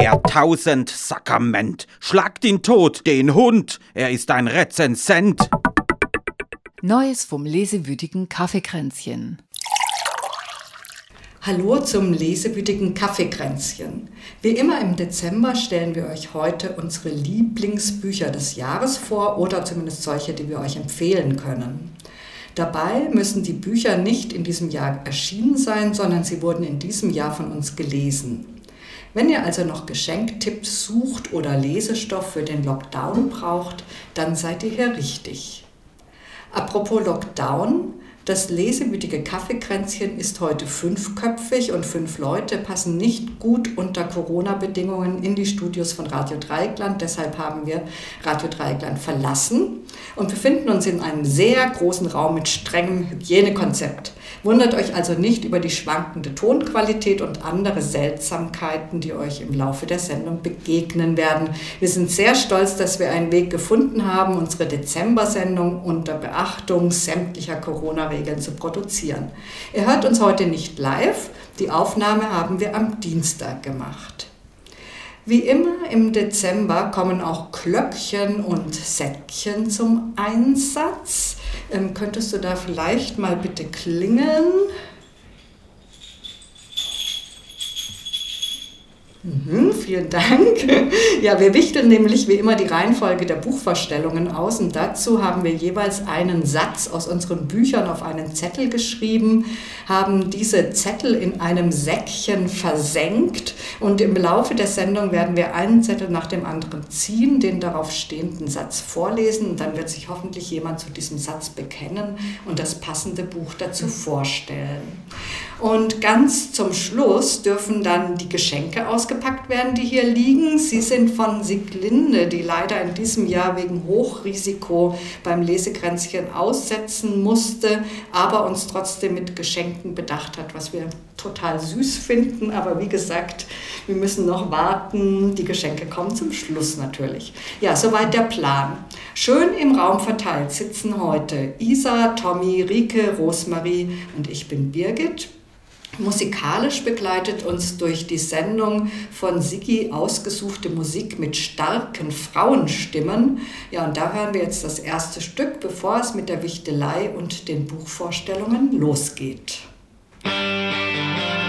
Der Tausend-Sakrament. Schlagt ihn tot, den Hund. Er ist ein Rezensent. Neues vom lesewütigen Kaffeekränzchen. Hallo zum lesewütigen Kaffeekränzchen. Wie immer im Dezember stellen wir euch heute unsere Lieblingsbücher des Jahres vor oder zumindest solche, die wir euch empfehlen können. Dabei müssen die Bücher nicht in diesem Jahr erschienen sein, sondern sie wurden in diesem Jahr von uns gelesen. Wenn ihr also noch Geschenktipps sucht oder Lesestoff für den Lockdown braucht, dann seid ihr hier richtig. Apropos Lockdown, das lesewütige Kaffeekränzchen ist heute fünfköpfig und fünf Leute passen nicht gut unter Corona-Bedingungen in die Studios von Radio Dreieckland. Deshalb haben wir Radio Dreieckland verlassen und befinden uns in einem sehr großen Raum mit strengem Hygienekonzept. Wundert euch also nicht über die schwankende Tonqualität und andere Seltsamkeiten, die euch im Laufe der Sendung begegnen werden. Wir sind sehr stolz, dass wir einen Weg gefunden haben, unsere Dezember-Sendung unter Beachtung sämtlicher Corona-Regeln zu produzieren. Ihr hört uns heute nicht live, die Aufnahme haben wir am Dienstag gemacht. Wie immer im Dezember kommen auch Klöckchen und Säckchen zum Einsatz. Ähm, könntest du da vielleicht mal bitte klingeln? Mhm, vielen Dank. Ja, wir wichteln nämlich wie immer die Reihenfolge der Buchvorstellungen aus und dazu haben wir jeweils einen Satz aus unseren Büchern auf einen Zettel geschrieben, haben diese Zettel in einem Säckchen versenkt und im Laufe der Sendung werden wir einen Zettel nach dem anderen ziehen, den darauf stehenden Satz vorlesen und dann wird sich hoffentlich jemand zu diesem Satz bekennen und das passende Buch dazu vorstellen. Und ganz zum Schluss dürfen dann die Geschenke ausgepackt werden, die hier liegen. Sie sind von Siglinde, die leider in diesem Jahr wegen Hochrisiko beim Lesegrenzchen aussetzen musste, aber uns trotzdem mit Geschenken bedacht hat, was wir total süß finden. Aber wie gesagt, wir müssen noch warten. Die Geschenke kommen zum Schluss natürlich. Ja, soweit der Plan. Schön im Raum verteilt sitzen heute Isa, Tommy, Rike, Rosmarie und ich bin Birgit. Musikalisch begleitet uns durch die Sendung von Sigi ausgesuchte Musik mit starken Frauenstimmen. Ja, und da hören wir jetzt das erste Stück, bevor es mit der Wichtelei und den Buchvorstellungen losgeht. feels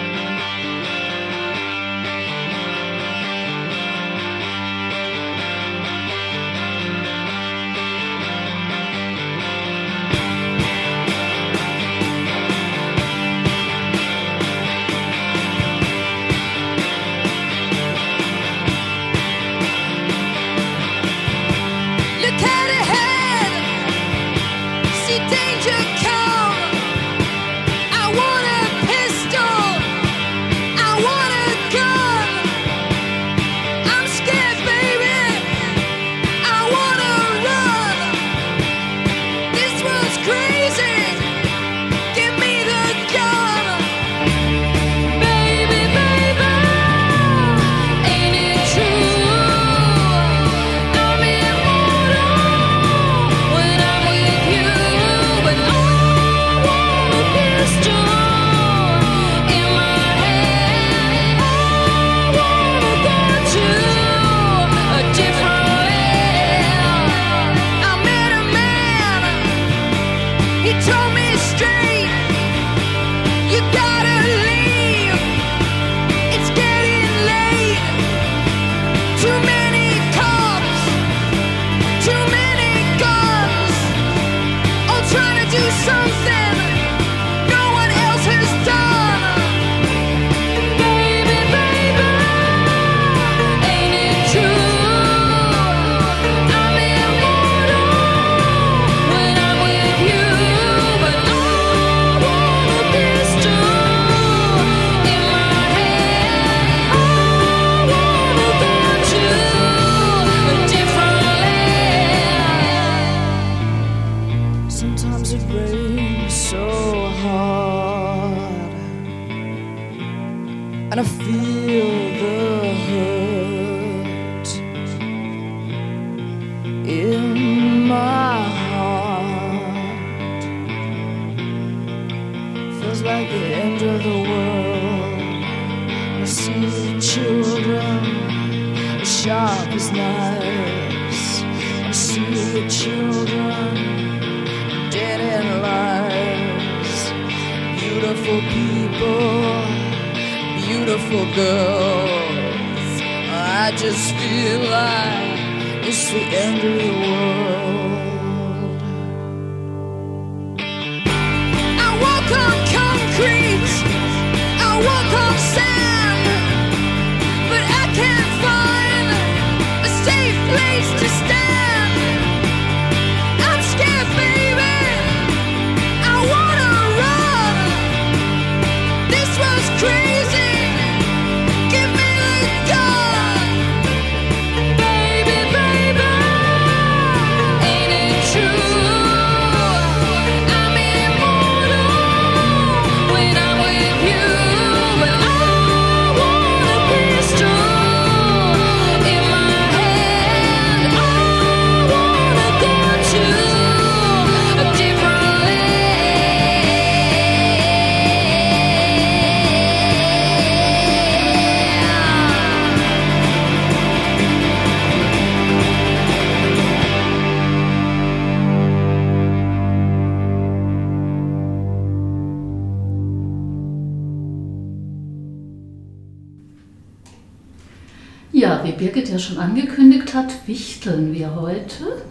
Birgit ja schon angekündigt hat, wichteln wir heute.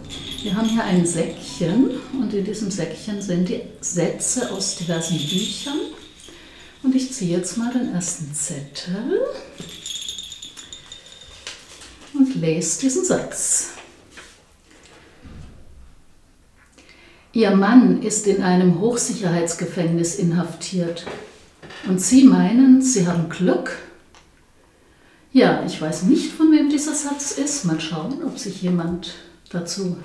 Wir haben hier ein Säckchen und in diesem Säckchen sind die Sätze aus diversen Büchern. Und ich ziehe jetzt mal den ersten Zettel und lese diesen Satz. Ihr Mann ist in einem Hochsicherheitsgefängnis inhaftiert und Sie meinen, Sie haben Glück? Ja, ich weiß nicht, von wem dieser Satz ist. Mal schauen, ob sich jemand dazu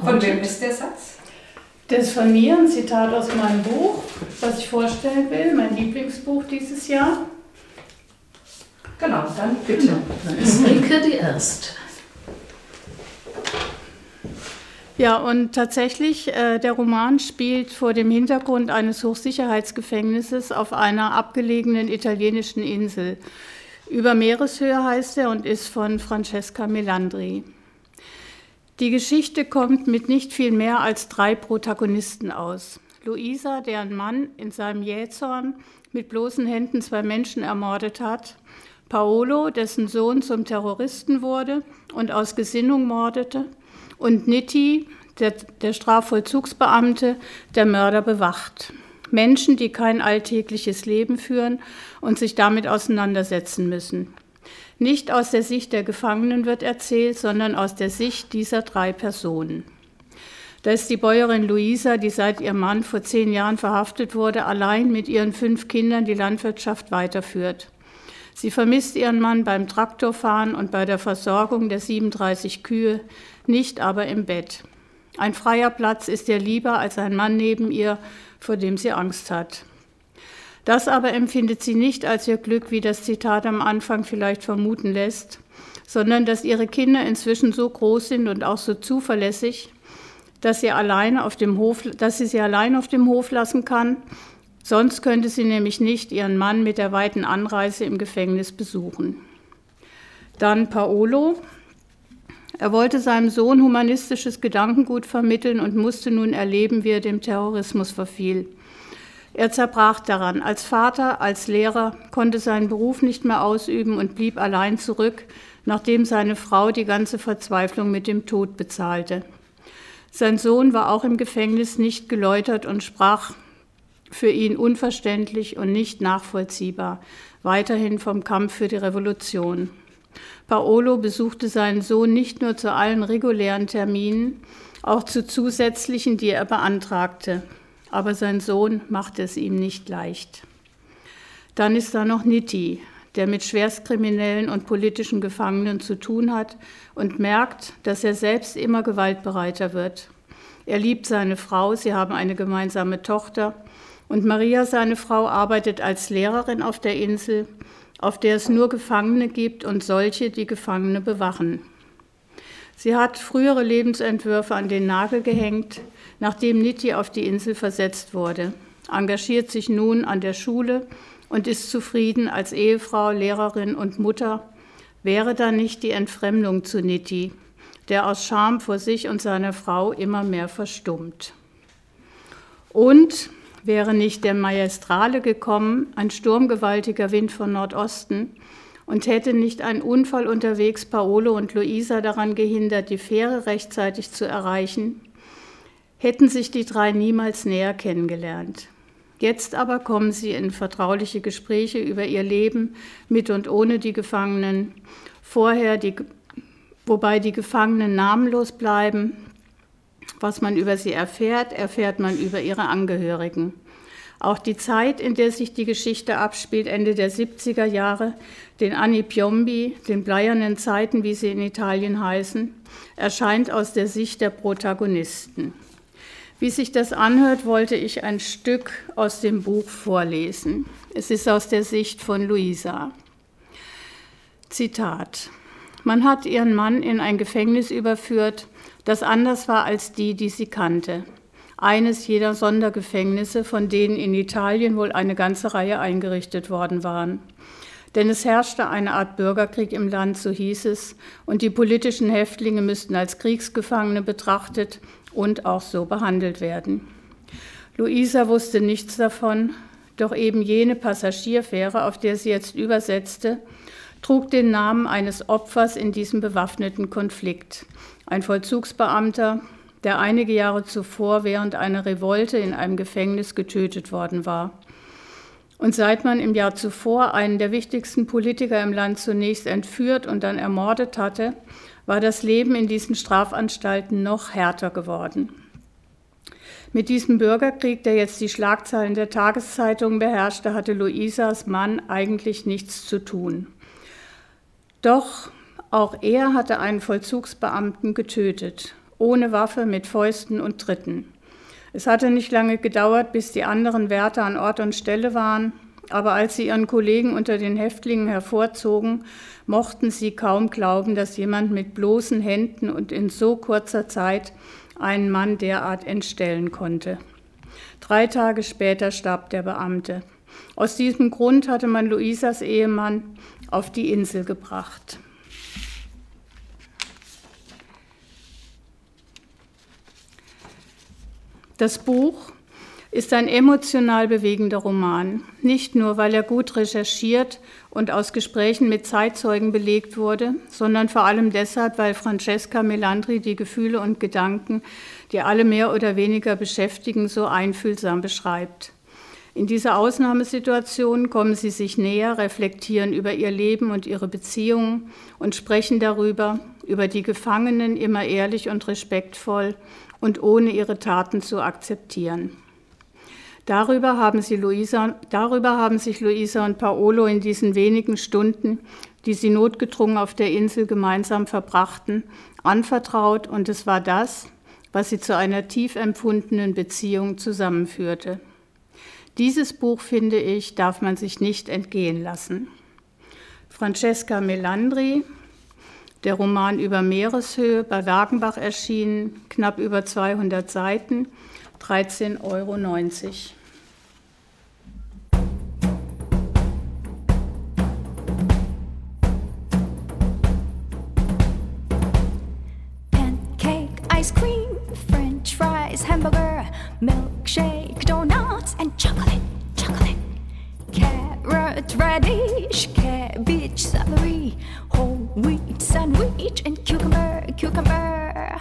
Von wem ist der Satz? Das ist von mir ein Zitat aus meinem Buch, was ich vorstellen will, mein Lieblingsbuch dieses Jahr. Genau, dann bitte. Genau, dann ist Rike die Erste. Ja, und tatsächlich, äh, der Roman spielt vor dem Hintergrund eines Hochsicherheitsgefängnisses auf einer abgelegenen italienischen Insel. Über Meereshöhe heißt er und ist von Francesca Melandri. Die Geschichte kommt mit nicht viel mehr als drei Protagonisten aus. Luisa, deren Mann in seinem Jähzorn mit bloßen Händen zwei Menschen ermordet hat. Paolo, dessen Sohn zum Terroristen wurde und aus Gesinnung mordete. Und Nitti, der, der Strafvollzugsbeamte, der Mörder bewacht. Menschen, die kein alltägliches Leben führen und sich damit auseinandersetzen müssen. Nicht aus der Sicht der Gefangenen wird erzählt, sondern aus der Sicht dieser drei Personen. Da ist die Bäuerin Luisa, die seit ihrem Mann vor zehn Jahren verhaftet wurde, allein mit ihren fünf Kindern die Landwirtschaft weiterführt. Sie vermisst ihren Mann beim Traktorfahren und bei der Versorgung der 37 Kühe, nicht aber im Bett. Ein freier Platz ist ihr lieber als ein Mann neben ihr, vor dem sie Angst hat. Das aber empfindet sie nicht als ihr Glück, wie das Zitat am Anfang vielleicht vermuten lässt, sondern dass ihre Kinder inzwischen so groß sind und auch so zuverlässig, dass sie, alleine auf dem Hof, dass sie sie allein auf dem Hof lassen kann. Sonst könnte sie nämlich nicht ihren Mann mit der weiten Anreise im Gefängnis besuchen. Dann Paolo. Er wollte seinem Sohn humanistisches Gedankengut vermitteln und musste nun erleben, wie er dem Terrorismus verfiel. Er zerbrach daran. Als Vater, als Lehrer konnte seinen Beruf nicht mehr ausüben und blieb allein zurück, nachdem seine Frau die ganze Verzweiflung mit dem Tod bezahlte. Sein Sohn war auch im Gefängnis nicht geläutert und sprach für ihn unverständlich und nicht nachvollziehbar, weiterhin vom Kampf für die Revolution. Paolo besuchte seinen Sohn nicht nur zu allen regulären Terminen, auch zu zusätzlichen, die er beantragte. Aber sein Sohn machte es ihm nicht leicht. Dann ist da noch Nitti, der mit Schwerstkriminellen und politischen Gefangenen zu tun hat und merkt, dass er selbst immer gewaltbereiter wird. Er liebt seine Frau, sie haben eine gemeinsame Tochter und Maria, seine Frau, arbeitet als Lehrerin auf der Insel, auf der es nur Gefangene gibt und solche, die Gefangene bewachen. Sie hat frühere Lebensentwürfe an den Nagel gehängt, nachdem Nitti auf die Insel versetzt wurde, engagiert sich nun an der Schule und ist zufrieden als Ehefrau, Lehrerin und Mutter, wäre da nicht die Entfremdung zu Nitti, der aus Scham vor sich und seiner Frau immer mehr verstummt. Und wäre nicht der Maestrale gekommen, ein sturmgewaltiger Wind von Nordosten, und hätte nicht ein Unfall unterwegs Paolo und Luisa daran gehindert, die Fähre rechtzeitig zu erreichen, hätten sich die drei niemals näher kennengelernt. Jetzt aber kommen sie in vertrauliche Gespräche über ihr Leben mit und ohne die Gefangenen, vorher die, wobei die Gefangenen namenlos bleiben. Was man über sie erfährt, erfährt man über ihre Angehörigen. Auch die Zeit, in der sich die Geschichte abspielt, Ende der 70er Jahre, den Anni Piombi, den bleiernen Zeiten, wie sie in Italien heißen, erscheint aus der Sicht der Protagonisten. Wie sich das anhört, wollte ich ein Stück aus dem Buch vorlesen. Es ist aus der Sicht von Luisa. Zitat. Man hat ihren Mann in ein Gefängnis überführt, das anders war als die, die sie kannte eines jeder Sondergefängnisse, von denen in Italien wohl eine ganze Reihe eingerichtet worden waren. Denn es herrschte eine Art Bürgerkrieg im Land, so hieß es, und die politischen Häftlinge müssten als Kriegsgefangene betrachtet und auch so behandelt werden. Luisa wusste nichts davon, doch eben jene Passagierfähre, auf der sie jetzt übersetzte, trug den Namen eines Opfers in diesem bewaffneten Konflikt. Ein Vollzugsbeamter, der einige Jahre zuvor während einer Revolte in einem Gefängnis getötet worden war. Und seit man im Jahr zuvor einen der wichtigsten Politiker im Land zunächst entführt und dann ermordet hatte, war das Leben in diesen Strafanstalten noch härter geworden. Mit diesem Bürgerkrieg, der jetzt die Schlagzeilen der Tageszeitungen beherrschte, hatte Luisas Mann eigentlich nichts zu tun. Doch auch er hatte einen Vollzugsbeamten getötet ohne Waffe, mit Fäusten und Tritten. Es hatte nicht lange gedauert, bis die anderen Wärter an Ort und Stelle waren, aber als sie ihren Kollegen unter den Häftlingen hervorzogen, mochten sie kaum glauben, dass jemand mit bloßen Händen und in so kurzer Zeit einen Mann derart entstellen konnte. Drei Tage später starb der Beamte. Aus diesem Grund hatte man Luisas Ehemann auf die Insel gebracht. Das Buch ist ein emotional bewegender Roman, nicht nur weil er gut recherchiert und aus Gesprächen mit Zeitzeugen belegt wurde, sondern vor allem deshalb, weil Francesca Melandri die Gefühle und Gedanken, die alle mehr oder weniger beschäftigen, so einfühlsam beschreibt. In dieser Ausnahmesituation kommen sie sich näher, reflektieren über ihr Leben und ihre Beziehungen und sprechen darüber, über die Gefangenen immer ehrlich und respektvoll und ohne ihre Taten zu akzeptieren. Darüber haben, Luisa, darüber haben sich Luisa und Paolo in diesen wenigen Stunden, die sie notgedrungen auf der Insel gemeinsam verbrachten, anvertraut und es war das, was sie zu einer tief empfundenen Beziehung zusammenführte. Dieses Buch, finde ich, darf man sich nicht entgehen lassen. Francesca Melandri, der Roman über Meereshöhe bei Wagenbach erschienen, knapp über 200 Seiten, 13,90 Euro. Pancake, ice cream, French fries, hamburger, milkshake, donuts, and chocolate, chocolate. Carrot, radish, cabbage, celery, whole wheat sandwich, and cucumber, cucumber.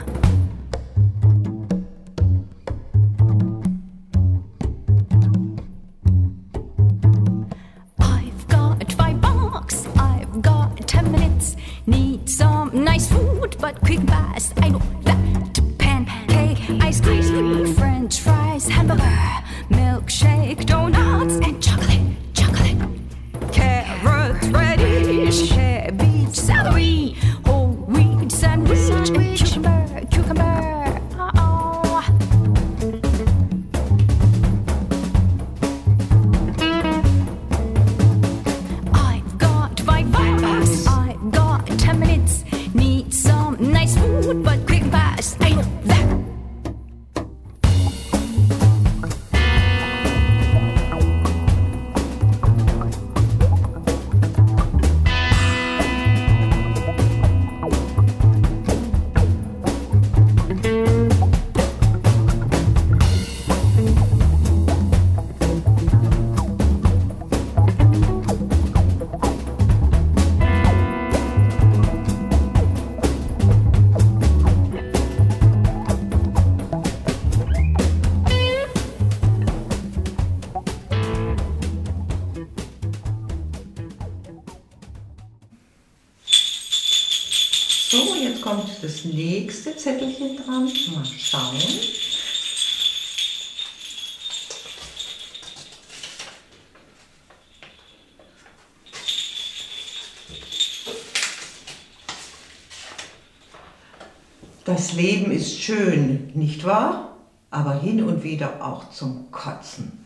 I've got five bucks, I've got ten minutes. Need some nice food, but quick fast. I know that pancake, ice cream, French fries, hamburger, milkshake, donuts, and chocolate, chocolate. Carrots, radish, cabbage, celery, whole wheat sandwich, Zettelchen dran. Mal schauen. Das Leben ist schön, nicht wahr? Aber hin und wieder auch zum Kotzen.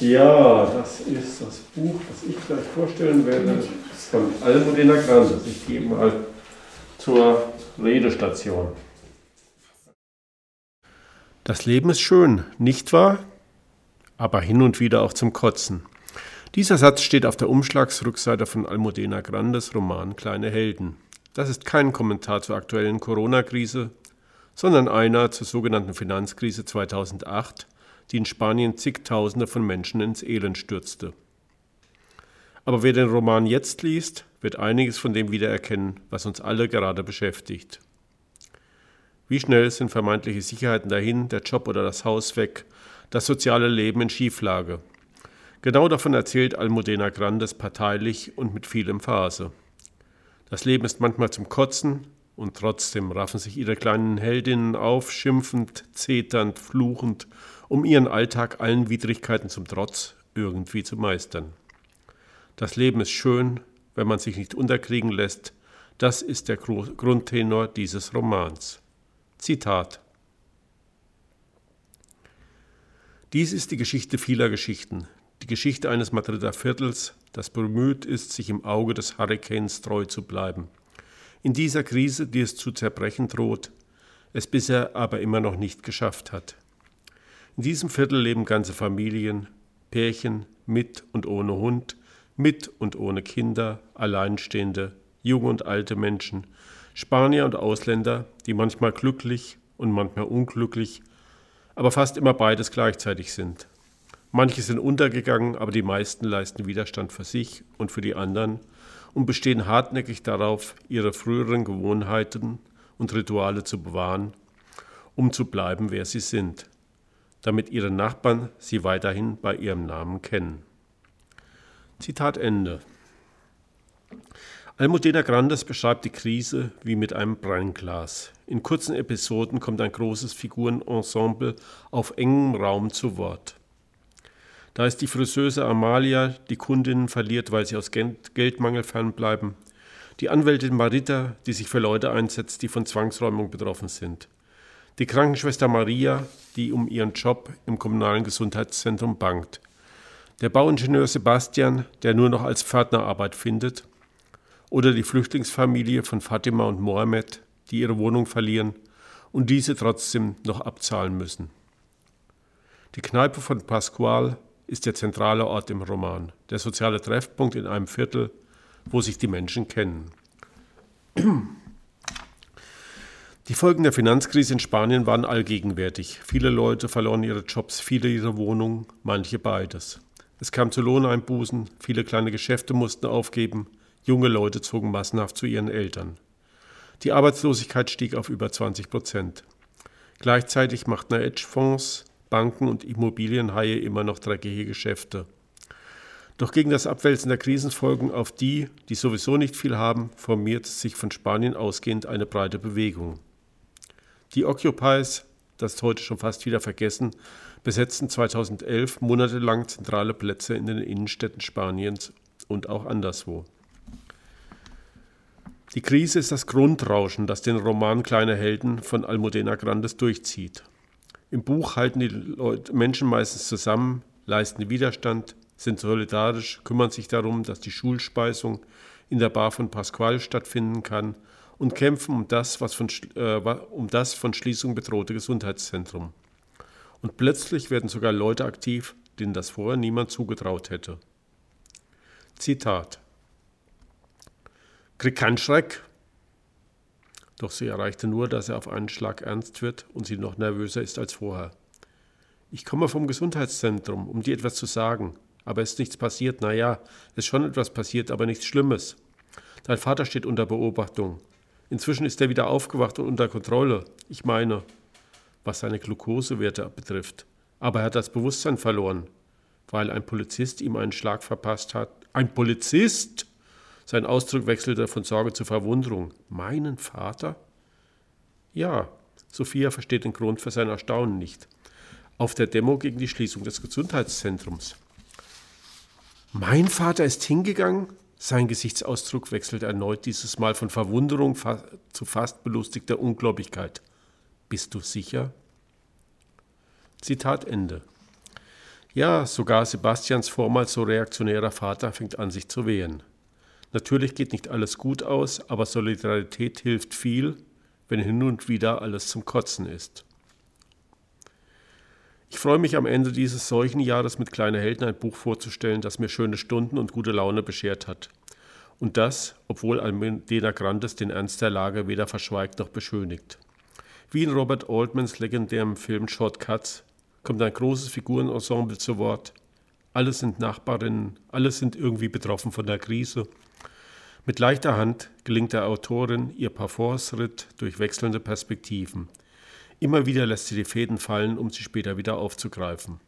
Ja, das ist das Buch, das ich gleich vorstellen werde, von Almudena Grandes. Ich gehe mal zur Redestation. Das Leben ist schön, nicht wahr? Aber hin und wieder auch zum Kotzen. Dieser Satz steht auf der Umschlagsrückseite von Almudena Grandes Roman Kleine Helden. Das ist kein Kommentar zur aktuellen Corona-Krise, sondern einer zur sogenannten Finanzkrise 2008, die in Spanien zigtausende von Menschen ins Elend stürzte. Aber wer den Roman jetzt liest, wird einiges von dem wiedererkennen, was uns alle gerade beschäftigt. Wie schnell sind vermeintliche Sicherheiten dahin, der Job oder das Haus weg, das soziale Leben in Schieflage. Genau davon erzählt Almudena Grandes parteilich und mit viel Emphase. Das Leben ist manchmal zum Kotzen und trotzdem raffen sich ihre kleinen Heldinnen auf, schimpfend, zeternd, fluchend, um ihren Alltag allen Widrigkeiten zum Trotz irgendwie zu meistern. Das Leben ist schön, wenn man sich nicht unterkriegen lässt. Das ist der Grundtenor dieses Romans. Zitat Dies ist die Geschichte vieler Geschichten, die Geschichte eines Madrider Viertels, das bemüht ist, sich im Auge des Hurrikans treu zu bleiben. In dieser Krise, die es zu zerbrechen droht, es bisher aber immer noch nicht geschafft hat. In diesem Viertel leben ganze Familien, Pärchen mit und ohne Hund, mit und ohne Kinder, Alleinstehende, junge und alte Menschen, Spanier und Ausländer, die manchmal glücklich und manchmal unglücklich, aber fast immer beides gleichzeitig sind. Manche sind untergegangen, aber die meisten leisten Widerstand für sich und für die anderen und bestehen hartnäckig darauf, ihre früheren Gewohnheiten und Rituale zu bewahren, um zu bleiben, wer sie sind, damit ihre Nachbarn sie weiterhin bei ihrem Namen kennen. Zitat Ende. Almudena Grandes beschreibt die Krise wie mit einem Brennglas. In kurzen Episoden kommt ein großes Figurenensemble auf engem Raum zu Wort. Da ist die Friseuse Amalia, die Kundinnen verliert, weil sie aus Geldmangel fernbleiben. Die Anwältin Marita, die sich für Leute einsetzt, die von Zwangsräumung betroffen sind. Die Krankenschwester Maria, die um ihren Job im kommunalen Gesundheitszentrum bangt. Der Bauingenieur Sebastian, der nur noch als Pförtner Arbeit findet. Oder die Flüchtlingsfamilie von Fatima und Mohammed, die ihre Wohnung verlieren und diese trotzdem noch abzahlen müssen. Die Kneipe von Pasqual ist der zentrale Ort im Roman, der soziale Treffpunkt in einem Viertel, wo sich die Menschen kennen. Die Folgen der Finanzkrise in Spanien waren allgegenwärtig. Viele Leute verloren ihre Jobs, viele ihre Wohnungen, manche beides. Es kam zu Lohneinbußen, viele kleine Geschäfte mussten aufgeben, junge Leute zogen massenhaft zu ihren Eltern. Die Arbeitslosigkeit stieg auf über 20 Prozent. Gleichzeitig machten Hedgefonds Banken und Immobilienhaie immer noch dreckige Geschäfte. Doch gegen das Abwälzen der Krisenfolgen auf die, die sowieso nicht viel haben, formiert sich von Spanien ausgehend eine breite Bewegung. Die Occupies, das ist heute schon fast wieder vergessen, besetzten 2011 monatelang zentrale Plätze in den Innenstädten Spaniens und auch anderswo. Die Krise ist das Grundrauschen, das den Roman Kleine Helden von Almudena Grandes durchzieht. Im Buch halten die Leute, Menschen meistens zusammen, leisten Widerstand, sind solidarisch, kümmern sich darum, dass die Schulspeisung in der Bar von Pasqual stattfinden kann und kämpfen um das, was von, äh, um das von Schließung bedrohte Gesundheitszentrum. Und plötzlich werden sogar Leute aktiv, denen das vorher niemand zugetraut hätte. Zitat. Krieg keinen Schreck, doch sie erreichte nur, dass er auf einen Schlag ernst wird und sie noch nervöser ist als vorher. Ich komme vom Gesundheitszentrum, um dir etwas zu sagen. Aber es ist nichts passiert. Naja, es ist schon etwas passiert, aber nichts Schlimmes. Dein Vater steht unter Beobachtung. Inzwischen ist er wieder aufgewacht und unter Kontrolle. Ich meine, was seine Glukosewerte betrifft. Aber er hat das Bewusstsein verloren, weil ein Polizist ihm einen Schlag verpasst hat. Ein Polizist? Sein Ausdruck wechselte von Sorge zu Verwunderung. Meinen Vater? Ja, Sophia versteht den Grund für sein Erstaunen nicht. Auf der Demo gegen die Schließung des Gesundheitszentrums. Mein Vater ist hingegangen? Sein Gesichtsausdruck wechselte erneut dieses Mal von Verwunderung zu fast belustigter Ungläubigkeit. Bist du sicher? Zitat Ende. Ja, sogar Sebastians vormals so reaktionärer Vater fängt an, sich zu wehren. Natürlich geht nicht alles gut aus, aber Solidarität hilft viel, wenn hin und wieder alles zum Kotzen ist. Ich freue mich am Ende dieses Seuchenjahres mit Kleine Helden ein Buch vorzustellen, das mir schöne Stunden und gute Laune beschert hat. Und das, obwohl Almedena Grandes den Ernst der Lage weder verschweigt noch beschönigt. Wie in Robert Altmans legendärem Film Shortcuts kommt ein großes Figurenensemble zu Wort. Alle sind Nachbarinnen, alle sind irgendwie betroffen von der Krise. Mit leichter Hand gelingt der Autorin ihr Parforce-Ritt durch wechselnde Perspektiven. Immer wieder lässt sie die Fäden fallen, um sie später wieder aufzugreifen.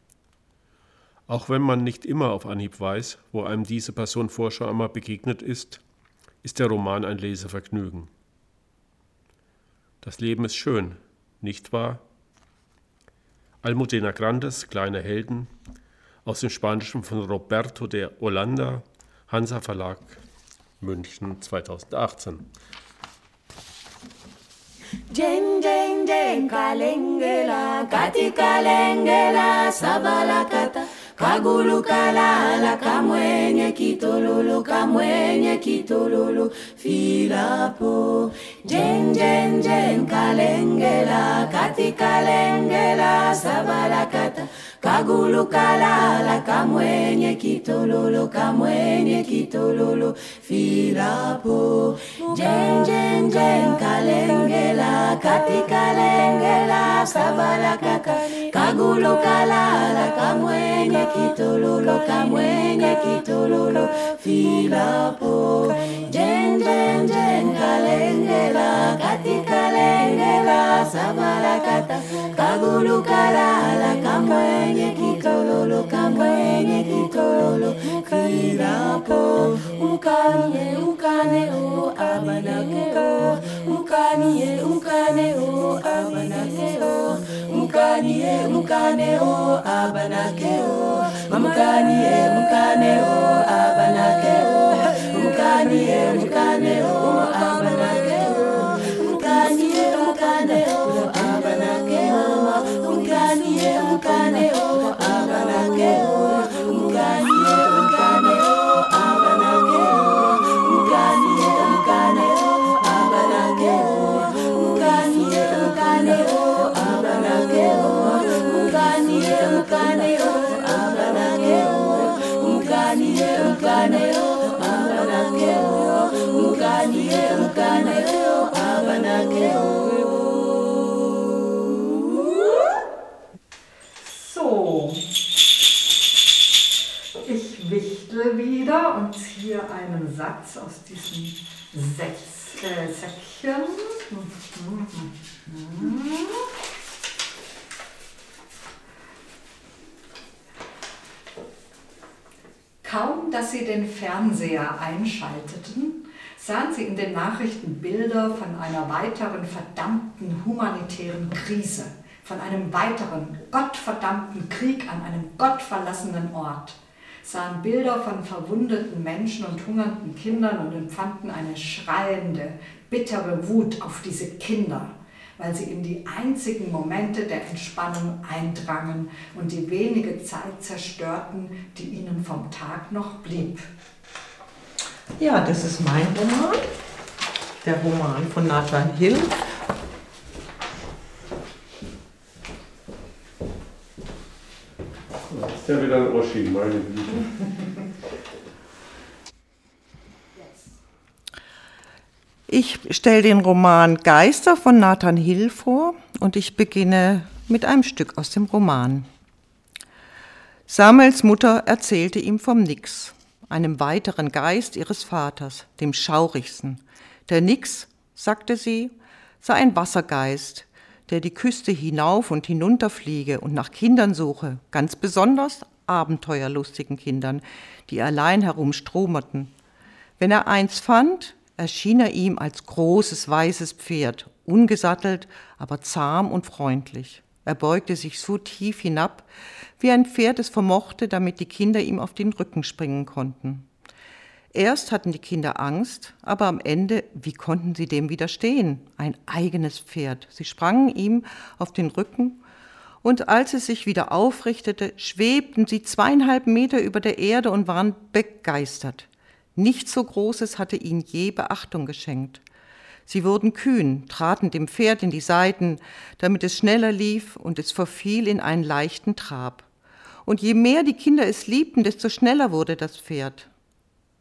Auch wenn man nicht immer auf Anhieb weiß, wo einem diese Person vorher einmal begegnet ist, ist der Roman ein Lesevergnügen. Das Leben ist schön, nicht wahr? Almudena Grandes, Kleine Helden, aus dem Spanischen von Roberto de Holanda, Hansa Verlag, München 2018. Jeng jeng jeng kalengela kati kalengela sabalakata kagulu kalala kamwenye kitululu kamwenye kitululu filapo. Jeng jeng jeng kalengela kati kalengela sabalakata kagulu kalala kamwenye kitololo kamwenye kitololo filapo jenjenjen kalengela katikalengela sabalakaka kagulu kalala kamwenye kitololo kamwenye kitololo filapo jenjenjen kalengela katika sabalakata kagulu kalala kamwenye kitululu kamwenye kitululu filapo ukanye ukane o abanake o ukanie ukane o abanake o mukanie mukane o abanake o mukanie mukane o abanake o mukanie mukane o abanake Satz aus diesem Sech, äh, Säckchen. Kaum, dass sie den Fernseher einschalteten, sahen sie in den Nachrichten Bilder von einer weiteren verdammten humanitären Krise, von einem weiteren gottverdammten Krieg an einem gottverlassenen Ort, sahen Bilder von verwundeten Menschen und hungernden Kindern und empfanden eine schreiende, bittere Wut auf diese Kinder, weil sie in die einzigen Momente der Entspannung eindrangen und die wenige Zeit zerstörten, die ihnen vom Tag noch blieb. Ja, das ist mein Roman. Der Roman von Nathan Hill. Das ist ja wieder ein Oschi, meine Güte. Ich stelle den Roman Geister von Nathan Hill vor und ich beginne mit einem Stück aus dem Roman. Samuels Mutter erzählte ihm vom Nix, einem weiteren Geist ihres Vaters, dem schaurigsten. Der Nix, sagte sie, sei ein Wassergeist, der die Küste hinauf und hinunter fliege und nach Kindern suche, ganz besonders abenteuerlustigen Kindern, die allein herumstromerten. Wenn er eins fand, erschien er ihm als großes weißes Pferd, ungesattelt, aber zahm und freundlich. Er beugte sich so tief hinab, wie ein Pferd es vermochte, damit die Kinder ihm auf den Rücken springen konnten. Erst hatten die Kinder Angst, aber am Ende, wie konnten sie dem widerstehen? Ein eigenes Pferd. Sie sprangen ihm auf den Rücken und als es sich wieder aufrichtete, schwebten sie zweieinhalb Meter über der Erde und waren begeistert. Nichts so Großes hatte ihnen je Beachtung geschenkt. Sie wurden kühn, traten dem Pferd in die Seiten, damit es schneller lief, und es verfiel in einen leichten Trab. Und je mehr die Kinder es liebten, desto schneller wurde das Pferd.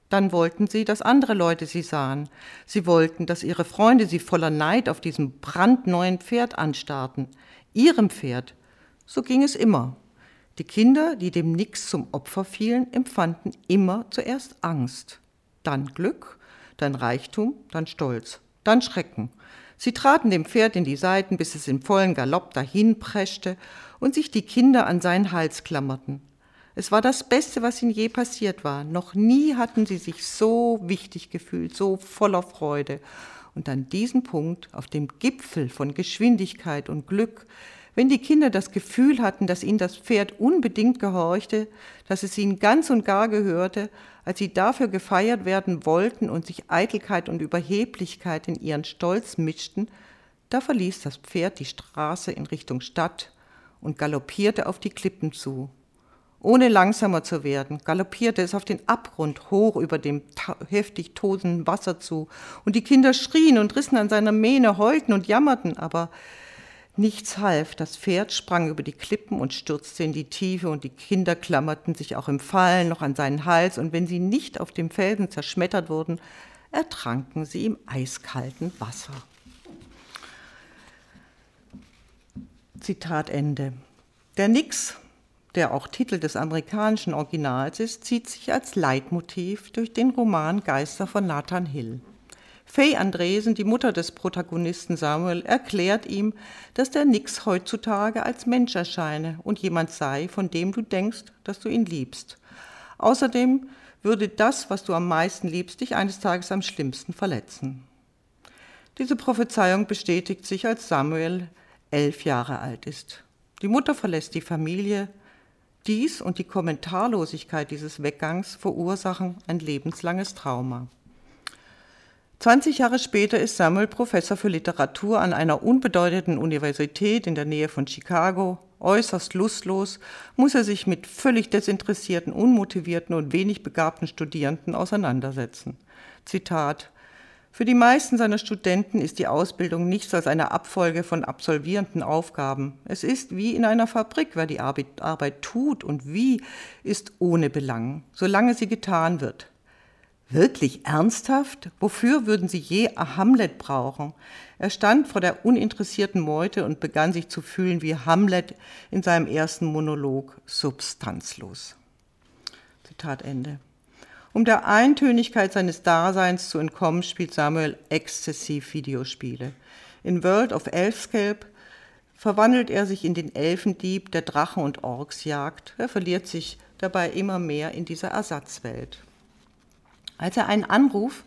Dann wollten sie, dass andere Leute sie sahen. Sie wollten, dass ihre Freunde sie voller Neid auf diesem brandneuen Pferd anstarrten. Ihrem Pferd. So ging es immer. Die Kinder, die dem Nix zum Opfer fielen, empfanden immer zuerst Angst, dann Glück, dann Reichtum, dann Stolz, dann Schrecken. Sie traten dem Pferd in die Seiten, bis es im vollen Galopp dahinpreschte und sich die Kinder an seinen Hals klammerten. Es war das Beste, was ihnen je passiert war. Noch nie hatten sie sich so wichtig gefühlt, so voller Freude. Und an diesem Punkt, auf dem Gipfel von Geschwindigkeit und Glück, wenn die Kinder das Gefühl hatten, dass ihnen das Pferd unbedingt gehorchte, dass es ihnen ganz und gar gehörte, als sie dafür gefeiert werden wollten und sich Eitelkeit und Überheblichkeit in ihren Stolz mischten, da verließ das Pferd die Straße in Richtung Stadt und galoppierte auf die Klippen zu. Ohne langsamer zu werden, galoppierte es auf den Abgrund hoch über dem heftig tosenden Wasser zu, und die Kinder schrien und rissen an seiner Mähne, heulten und jammerten, aber nichts half, das Pferd sprang über die Klippen und stürzte in die Tiefe, und die Kinder klammerten sich auch im Fallen noch an seinen Hals, und wenn sie nicht auf dem Felsen zerschmettert wurden, ertranken sie im eiskalten Wasser. Zitat Ende. Der Nix der auch Titel des amerikanischen Originals ist, zieht sich als Leitmotiv durch den Roman Geister von Nathan Hill. Faye Andresen, die Mutter des Protagonisten Samuel, erklärt ihm, dass der Nix heutzutage als Mensch erscheine und jemand sei, von dem du denkst, dass du ihn liebst. Außerdem würde das, was du am meisten liebst, dich eines Tages am schlimmsten verletzen. Diese Prophezeiung bestätigt sich, als Samuel elf Jahre alt ist. Die Mutter verlässt die Familie, dies und die Kommentarlosigkeit dieses Weggangs verursachen ein lebenslanges Trauma. 20 Jahre später ist Samuel Professor für Literatur an einer unbedeutenden Universität in der Nähe von Chicago. Äußerst lustlos muss er sich mit völlig desinteressierten, unmotivierten und wenig begabten Studierenden auseinandersetzen. Zitat für die meisten seiner Studenten ist die Ausbildung nichts als eine Abfolge von absolvierenden Aufgaben. Es ist wie in einer Fabrik, wer die Arbeit, tut und wie, ist ohne Belang, solange sie getan wird. Wirklich ernsthaft? Wofür würden Sie je Hamlet brauchen? Er stand vor der uninteressierten Meute und begann sich zu fühlen wie Hamlet in seinem ersten Monolog, substanzlos. Zitat Ende. Um der Eintönigkeit seines Daseins zu entkommen, spielt Samuel exzessiv Videospiele. In World of Elfscape verwandelt er sich in den Elfendieb, der Drachen und Orks jagt. Er verliert sich dabei immer mehr in dieser Ersatzwelt. Als er einen Anruf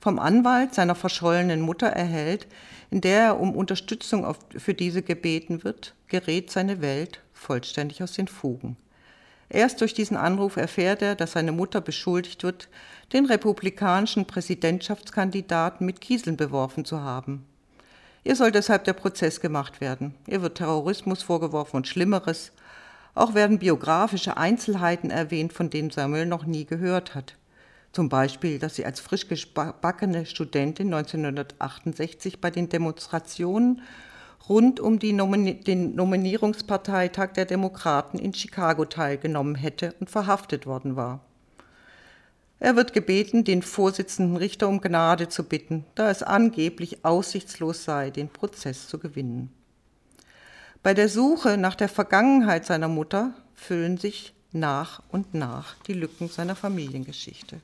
vom Anwalt seiner verschollenen Mutter erhält, in der er um Unterstützung für diese gebeten wird, gerät seine Welt vollständig aus den Fugen. Erst durch diesen Anruf erfährt er, dass seine Mutter beschuldigt wird, den republikanischen Präsidentschaftskandidaten mit Kieseln beworfen zu haben. Ihr soll deshalb der Prozess gemacht werden. Ihr wird Terrorismus vorgeworfen und Schlimmeres. Auch werden biografische Einzelheiten erwähnt, von denen Samuel noch nie gehört hat. Zum Beispiel, dass sie als frisch gebackene Studentin 1968 bei den Demonstrationen rund um Nomin den Nominierungsparteitag der Demokraten in Chicago teilgenommen hätte und verhaftet worden war. Er wird gebeten, den Vorsitzenden Richter um Gnade zu bitten, da es angeblich aussichtslos sei, den Prozess zu gewinnen. Bei der Suche nach der Vergangenheit seiner Mutter füllen sich nach und nach die Lücken seiner Familiengeschichte.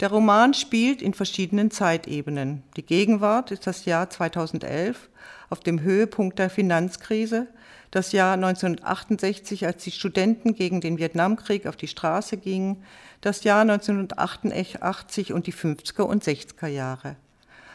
Der Roman spielt in verschiedenen Zeitebenen. Die Gegenwart ist das Jahr 2011 auf dem Höhepunkt der Finanzkrise, das Jahr 1968, als die Studenten gegen den Vietnamkrieg auf die Straße gingen, das Jahr 1988 und die 50er und 60er Jahre.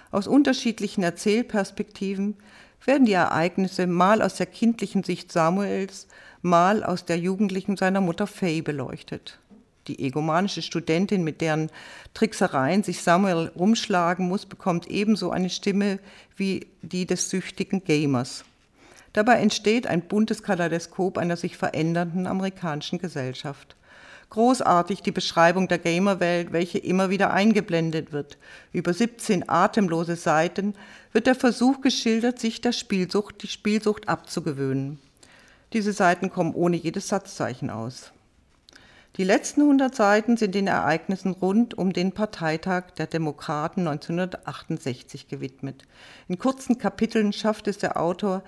Aus unterschiedlichen Erzählperspektiven werden die Ereignisse mal aus der kindlichen Sicht Samuels, mal aus der jugendlichen seiner Mutter Faye beleuchtet. Die egomanische Studentin, mit deren Tricksereien sich Samuel rumschlagen muss, bekommt ebenso eine Stimme wie die des süchtigen Gamers. Dabei entsteht ein buntes Kaleidoskop einer sich verändernden amerikanischen Gesellschaft. Großartig die Beschreibung der Gamerwelt, welche immer wieder eingeblendet wird. Über 17 atemlose Seiten wird der Versuch geschildert, sich der Spielsucht, die Spielsucht abzugewöhnen. Diese Seiten kommen ohne jedes Satzzeichen aus. Die letzten 100 Seiten sind den Ereignissen rund um den Parteitag der Demokraten 1968 gewidmet. In kurzen Kapiteln schafft es der Autor,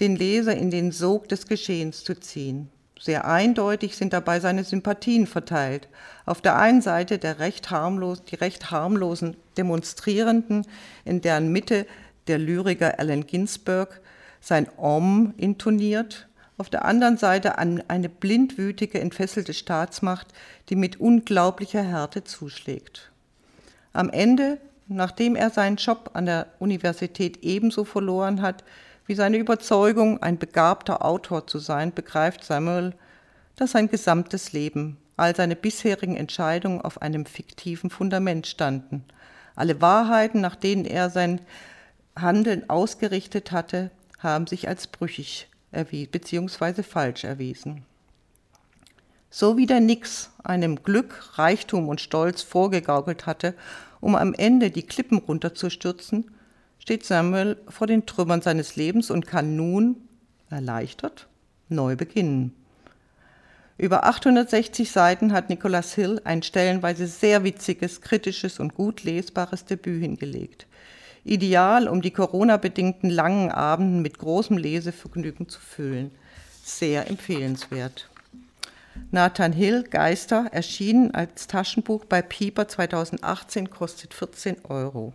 den Leser in den Sog des Geschehens zu ziehen. Sehr eindeutig sind dabei seine Sympathien verteilt. Auf der einen Seite der recht harmlos, die recht harmlosen Demonstrierenden, in deren Mitte der Lyriker Allen Ginsberg sein Om intoniert, auf der anderen Seite eine blindwütige, entfesselte Staatsmacht, die mit unglaublicher Härte zuschlägt. Am Ende, nachdem er seinen Job an der Universität ebenso verloren hat, wie seine Überzeugung, ein begabter Autor zu sein, begreift Samuel, dass sein gesamtes Leben, all seine bisherigen Entscheidungen auf einem fiktiven Fundament standen. Alle Wahrheiten, nach denen er sein Handeln ausgerichtet hatte, haben sich als brüchig bzw. falsch erwiesen. So wie der Nix einem Glück, Reichtum und Stolz vorgegaukelt hatte, um am Ende die Klippen runterzustürzen, steht Samuel vor den Trümmern seines Lebens und kann nun, erleichtert, neu beginnen. Über 860 Seiten hat Nicholas Hill ein stellenweise sehr witziges, kritisches und gut lesbares Debüt hingelegt. Ideal, um die Corona-bedingten langen Abenden mit großem Lesevergnügen zu füllen. Sehr empfehlenswert. Nathan Hill, Geister, erschienen als Taschenbuch bei Pieper 2018, kostet 14 Euro.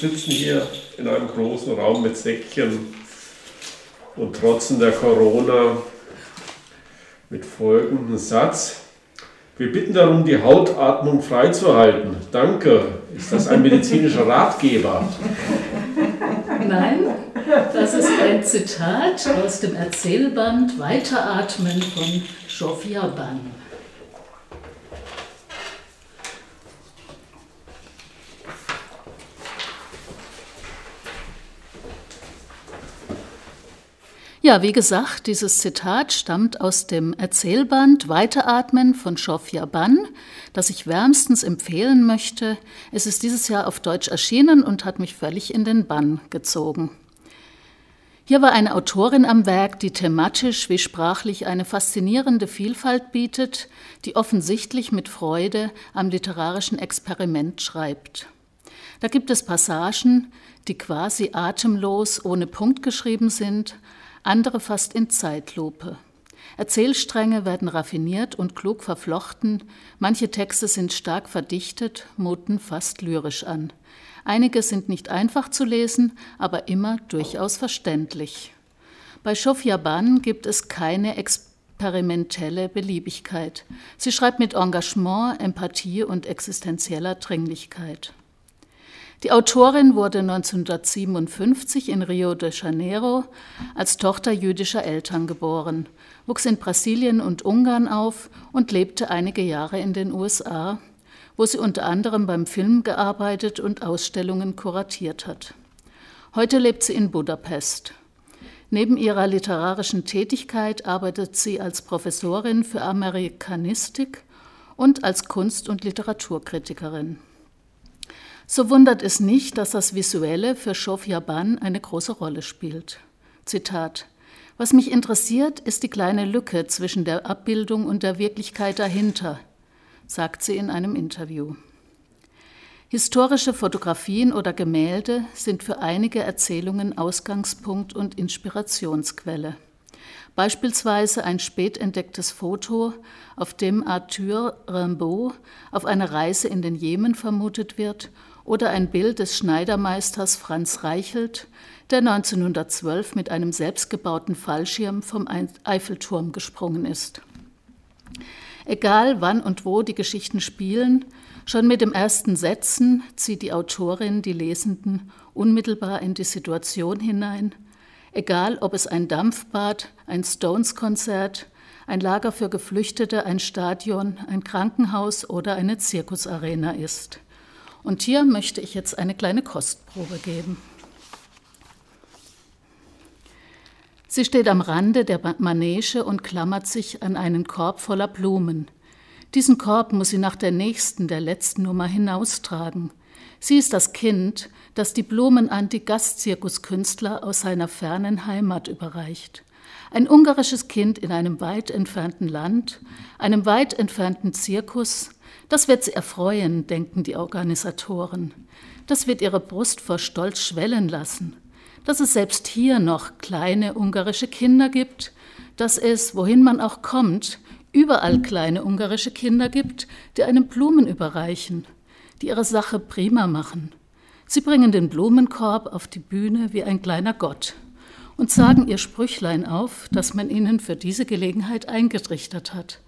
Sitzen hier in einem großen Raum mit Säckchen und trotzen der Corona mit folgendem Satz. Wir bitten darum, die Hautatmung freizuhalten. Danke. Ist das ein medizinischer Ratgeber? Nein, das ist ein Zitat aus dem Erzählband Weiteratmen von Sophia Bann. Ja, wie gesagt, dieses Zitat stammt aus dem Erzählband Weiteratmen von Sophia Bann, das ich wärmstens empfehlen möchte. Es ist dieses Jahr auf Deutsch erschienen und hat mich völlig in den Bann gezogen. Hier war eine Autorin am Werk, die thematisch wie sprachlich eine faszinierende Vielfalt bietet, die offensichtlich mit Freude am literarischen Experiment schreibt. Da gibt es Passagen, die quasi atemlos ohne Punkt geschrieben sind, andere fast in Zeitlupe. Erzählstränge werden raffiniert und klug verflochten, manche Texte sind stark verdichtet, muten fast lyrisch an. Einige sind nicht einfach zu lesen, aber immer durchaus verständlich. Bei Sophia Bann gibt es keine experimentelle Beliebigkeit. Sie schreibt mit Engagement, Empathie und existenzieller Dringlichkeit. Die Autorin wurde 1957 in Rio de Janeiro als Tochter jüdischer Eltern geboren, wuchs in Brasilien und Ungarn auf und lebte einige Jahre in den USA, wo sie unter anderem beim Film gearbeitet und Ausstellungen kuratiert hat. Heute lebt sie in Budapest. Neben ihrer literarischen Tätigkeit arbeitet sie als Professorin für Amerikanistik und als Kunst- und Literaturkritikerin. So wundert es nicht, dass das Visuelle für Sophia Bann eine große Rolle spielt. Zitat Was mich interessiert, ist die kleine Lücke zwischen der Abbildung und der Wirklichkeit dahinter, sagt sie in einem Interview. Historische Fotografien oder Gemälde sind für einige Erzählungen Ausgangspunkt und Inspirationsquelle. Beispielsweise ein spät entdecktes Foto, auf dem Arthur Rimbaud auf einer Reise in den Jemen vermutet wird, oder ein Bild des Schneidermeisters Franz Reichelt, der 1912 mit einem selbstgebauten Fallschirm vom Eiffelturm gesprungen ist. Egal wann und wo die Geschichten spielen, schon mit dem ersten Sätzen zieht die Autorin die Lesenden unmittelbar in die Situation hinein, egal ob es ein Dampfbad, ein Stones-Konzert, ein Lager für Geflüchtete, ein Stadion, ein Krankenhaus oder eine Zirkusarena ist. Und hier möchte ich jetzt eine kleine Kostprobe geben. Sie steht am Rande der Manege und klammert sich an einen Korb voller Blumen. Diesen Korb muss sie nach der nächsten, der letzten Nummer hinaustragen. Sie ist das Kind, das die Blumen an die Gastzirkuskünstler aus seiner fernen Heimat überreicht. Ein ungarisches Kind in einem weit entfernten Land, einem weit entfernten Zirkus, das wird sie erfreuen, denken die Organisatoren. Das wird ihre Brust vor Stolz schwellen lassen. Dass es selbst hier noch kleine ungarische Kinder gibt, dass es, wohin man auch kommt, überall kleine ungarische Kinder gibt, die einem Blumen überreichen, die ihre Sache prima machen. Sie bringen den Blumenkorb auf die Bühne wie ein kleiner Gott. und sagen ihr Sprüchlein auf, das man ihnen für diese Gelegenheit eingetrichtert hat,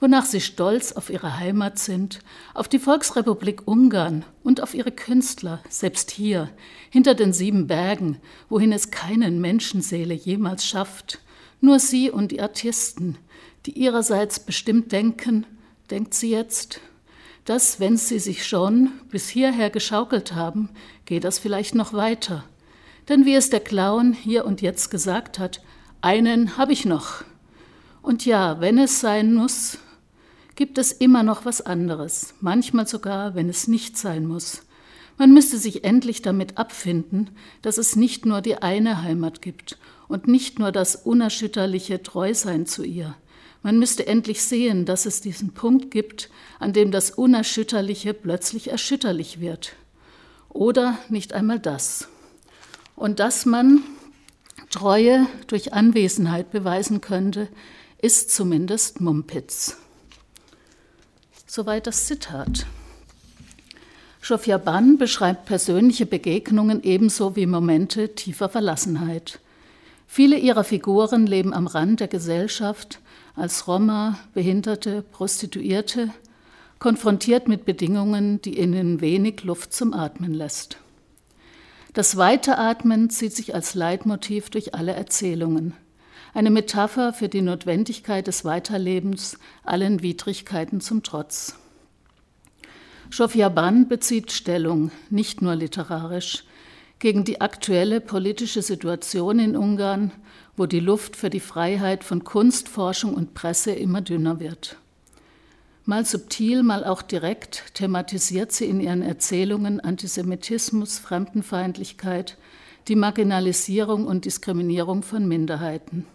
wonach sie stolz auf ihre Heimat sind, auf die Volksrepublik Ungarn und auf ihre Künstler, selbst hier, hinter den sieben Bergen, wohin es keinen Menschenseele jemals schafft, nur sie und die Artisten, die ihrerseits bestimmt denken, denkt sie jetzt, dass, wenn sie sich schon bis hierher geschaukelt haben, geht das vielleicht noch weiter. Denn wie es der Clown hier und jetzt gesagt hat, einen habe ich noch. Und ja, wenn es sein muss, gibt es immer noch was anderes, manchmal sogar, wenn es nicht sein muss. Man müsste sich endlich damit abfinden, dass es nicht nur die eine Heimat gibt und nicht nur das unerschütterliche Treusein zu ihr. Man müsste endlich sehen, dass es diesen Punkt gibt, an dem das Unerschütterliche plötzlich erschütterlich wird. Oder nicht einmal das. Und dass man Treue durch Anwesenheit beweisen könnte, ist zumindest Mumpitz. Soweit das Zitat. Shofia Ban beschreibt persönliche Begegnungen ebenso wie Momente tiefer Verlassenheit. Viele ihrer Figuren leben am Rand der Gesellschaft, als Roma, Behinderte, Prostituierte, konfrontiert mit Bedingungen, die ihnen wenig Luft zum Atmen lässt. Das Weiteratmen zieht sich als Leitmotiv durch alle Erzählungen. Eine Metapher für die Notwendigkeit des Weiterlebens allen Widrigkeiten zum Trotz. Shofia Ban bezieht Stellung, nicht nur literarisch, gegen die aktuelle politische Situation in Ungarn, wo die Luft für die Freiheit von Kunst, Forschung und Presse immer dünner wird. Mal subtil, mal auch direkt thematisiert sie in ihren Erzählungen Antisemitismus, Fremdenfeindlichkeit, die Marginalisierung und Diskriminierung von Minderheiten.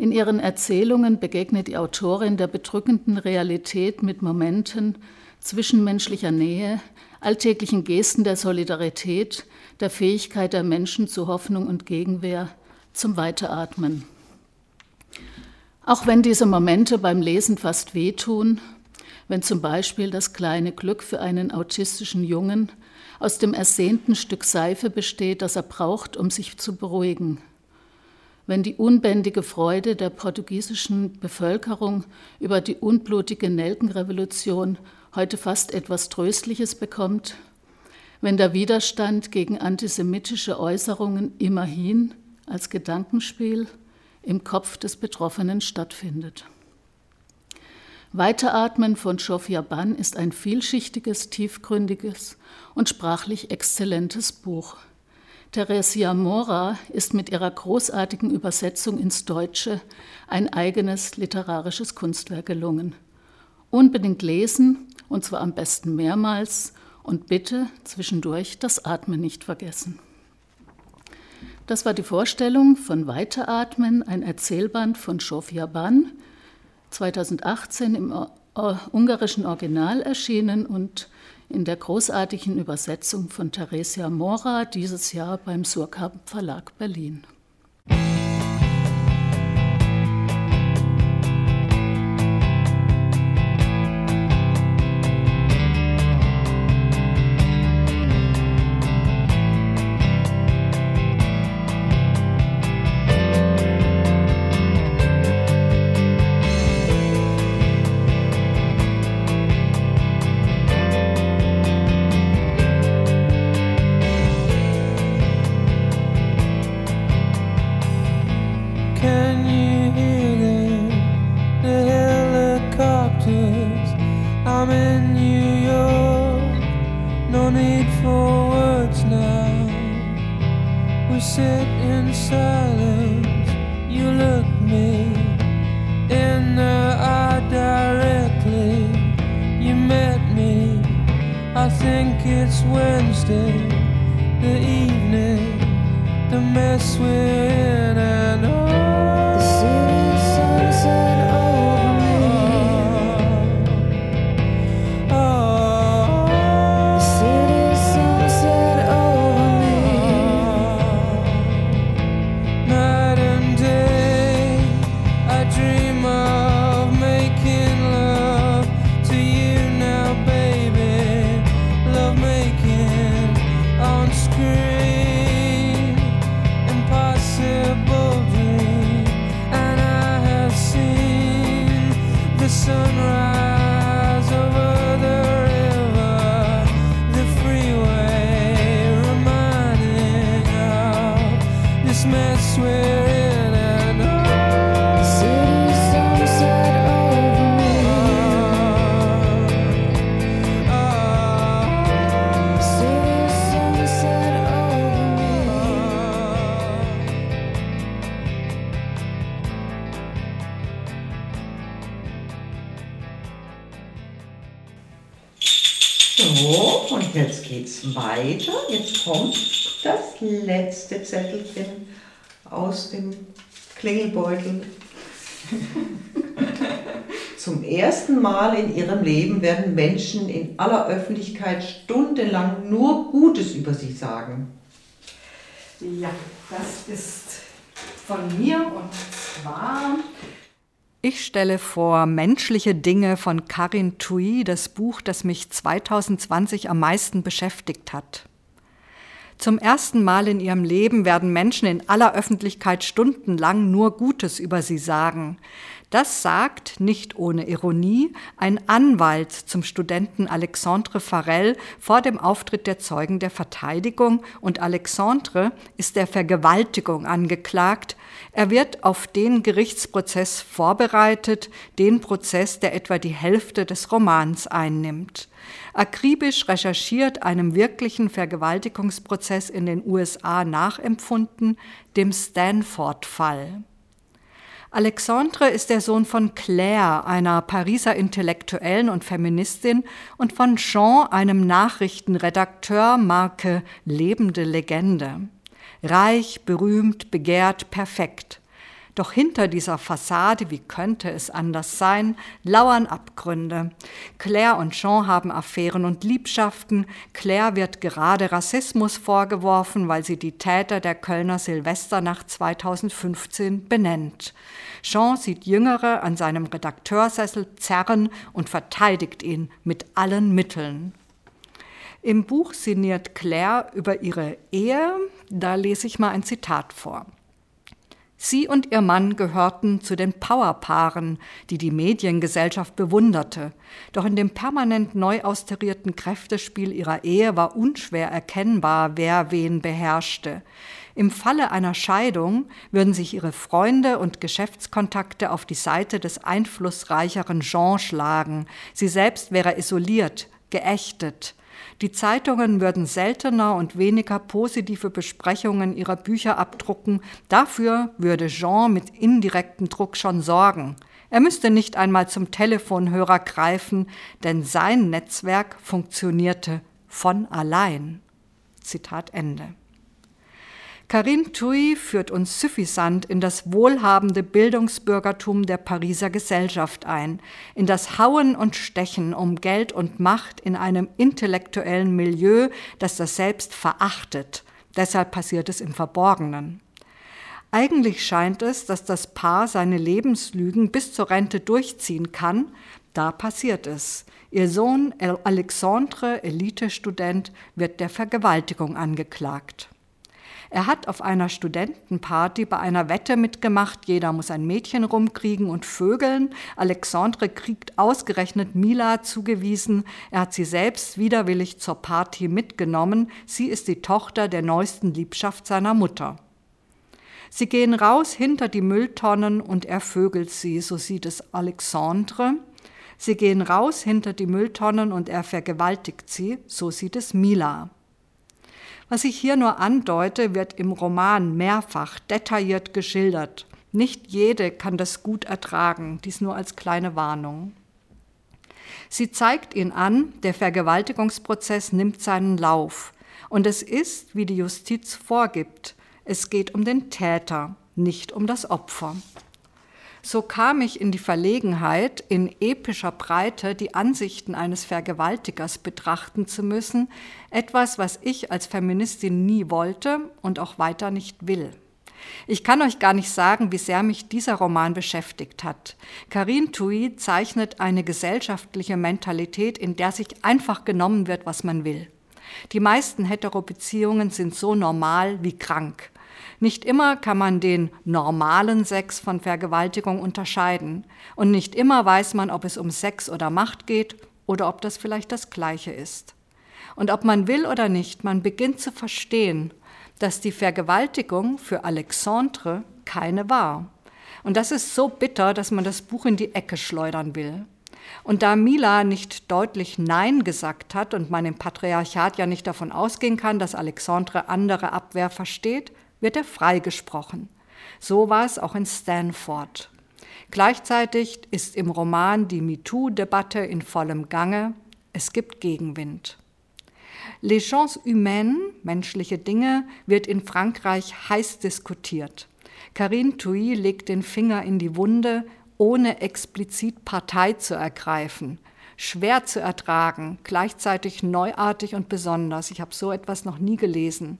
In ihren Erzählungen begegnet die Autorin der bedrückenden Realität mit Momenten zwischenmenschlicher Nähe, alltäglichen Gesten der Solidarität, der Fähigkeit der Menschen zu Hoffnung und Gegenwehr, zum Weiteratmen. Auch wenn diese Momente beim Lesen fast wehtun, wenn zum Beispiel das kleine Glück für einen autistischen Jungen aus dem ersehnten Stück Seife besteht, das er braucht, um sich zu beruhigen, wenn die unbändige Freude der portugiesischen Bevölkerung über die unblutige Nelkenrevolution heute fast etwas Tröstliches bekommt, wenn der Widerstand gegen antisemitische Äußerungen immerhin als Gedankenspiel im Kopf des Betroffenen stattfindet. Weiteratmen von Shofia Ban ist ein vielschichtiges, tiefgründiges und sprachlich exzellentes Buch. Theresia Mora ist mit ihrer großartigen Übersetzung ins Deutsche ein eigenes literarisches Kunstwerk gelungen. Unbedingt lesen, und zwar am besten mehrmals, und bitte zwischendurch das Atmen nicht vergessen. Das war die Vorstellung von Weiteratmen, ein Erzählband von Sofia Ban, 2018 im ungarischen Original erschienen und in der großartigen Übersetzung von Theresia Mora dieses Jahr beim Surkamp Verlag Berlin. Klingelbeutel. Zum ersten Mal in ihrem Leben werden Menschen in aller Öffentlichkeit stundenlang nur Gutes über sie sagen. Ja, das ist von mir und zwar Ich stelle vor Menschliche Dinge von Karin Tui, das Buch, das mich 2020 am meisten beschäftigt hat. Zum ersten Mal in ihrem Leben werden Menschen in aller Öffentlichkeit stundenlang nur Gutes über sie sagen. Das sagt, nicht ohne Ironie, ein Anwalt zum Studenten Alexandre Farel vor dem Auftritt der Zeugen der Verteidigung und Alexandre ist der Vergewaltigung angeklagt. Er wird auf den Gerichtsprozess vorbereitet, den Prozess, der etwa die Hälfte des Romans einnimmt. Akribisch recherchiert einem wirklichen Vergewaltigungsprozess in den USA nachempfunden, dem Stanford-Fall. Alexandre ist der Sohn von Claire, einer Pariser Intellektuellen und Feministin, und von Jean, einem Nachrichtenredakteur, Marke Lebende Legende. Reich, berühmt, begehrt, perfekt. Doch hinter dieser Fassade, wie könnte es anders sein, lauern Abgründe. Claire und Jean haben Affären und Liebschaften. Claire wird gerade Rassismus vorgeworfen, weil sie die Täter der Kölner Silvesternacht 2015 benennt. Jean sieht Jüngere an seinem Redakteursessel zerren und verteidigt ihn mit allen Mitteln. Im Buch sinniert Claire über ihre Ehe. Da lese ich mal ein Zitat vor. Sie und ihr Mann gehörten zu den Powerpaaren, die die Mediengesellschaft bewunderte. Doch in dem permanent neu austarierten Kräftespiel ihrer Ehe war unschwer erkennbar, wer wen beherrschte. Im Falle einer Scheidung würden sich ihre Freunde und Geschäftskontakte auf die Seite des einflussreicheren Jean schlagen. Sie selbst wäre isoliert, geächtet. Die Zeitungen würden seltener und weniger positive Besprechungen ihrer Bücher abdrucken. Dafür würde Jean mit indirektem Druck schon sorgen. Er müsste nicht einmal zum Telefonhörer greifen, denn sein Netzwerk funktionierte von allein. Zitat Ende. Karin Tui führt uns suffisant in das wohlhabende Bildungsbürgertum der Pariser Gesellschaft ein, in das Hauen und Stechen um Geld und Macht in einem intellektuellen Milieu, das das Selbst verachtet. Deshalb passiert es im Verborgenen. Eigentlich scheint es, dass das Paar seine Lebenslügen bis zur Rente durchziehen kann. Da passiert es. Ihr Sohn Alexandre, Elitestudent, wird der Vergewaltigung angeklagt. Er hat auf einer Studentenparty bei einer Wette mitgemacht, jeder muss ein Mädchen rumkriegen und vögeln. Alexandre kriegt ausgerechnet Mila zugewiesen. Er hat sie selbst widerwillig zur Party mitgenommen. Sie ist die Tochter der neuesten Liebschaft seiner Mutter. Sie gehen raus hinter die Mülltonnen und er vögelt sie, so sieht es Alexandre. Sie gehen raus hinter die Mülltonnen und er vergewaltigt sie, so sieht es Mila. Was ich hier nur andeute, wird im Roman mehrfach detailliert geschildert. Nicht jede kann das gut ertragen, dies nur als kleine Warnung. Sie zeigt ihn an, der Vergewaltigungsprozess nimmt seinen Lauf. Und es ist, wie die Justiz vorgibt, es geht um den Täter, nicht um das Opfer. So kam ich in die Verlegenheit, in epischer Breite die Ansichten eines Vergewaltigers betrachten zu müssen, etwas, was ich als Feministin nie wollte und auch weiter nicht will. Ich kann euch gar nicht sagen, wie sehr mich dieser Roman beschäftigt hat. Karin Tui zeichnet eine gesellschaftliche Mentalität, in der sich einfach genommen wird, was man will. Die meisten Heterobeziehungen sind so normal wie krank. Nicht immer kann man den normalen Sex von Vergewaltigung unterscheiden. Und nicht immer weiß man, ob es um Sex oder Macht geht oder ob das vielleicht das Gleiche ist. Und ob man will oder nicht, man beginnt zu verstehen, dass die Vergewaltigung für Alexandre keine war. Und das ist so bitter, dass man das Buch in die Ecke schleudern will. Und da Mila nicht deutlich Nein gesagt hat und man im Patriarchat ja nicht davon ausgehen kann, dass Alexandre andere Abwehr versteht, wird er freigesprochen. So war es auch in Stanford. Gleichzeitig ist im Roman die MeToo-Debatte in vollem Gange. Es gibt Gegenwind. Les gens humaines, menschliche Dinge, wird in Frankreich heiß diskutiert. Karine Thuy legt den Finger in die Wunde, ohne explizit Partei zu ergreifen. Schwer zu ertragen, gleichzeitig neuartig und besonders. Ich habe so etwas noch nie gelesen.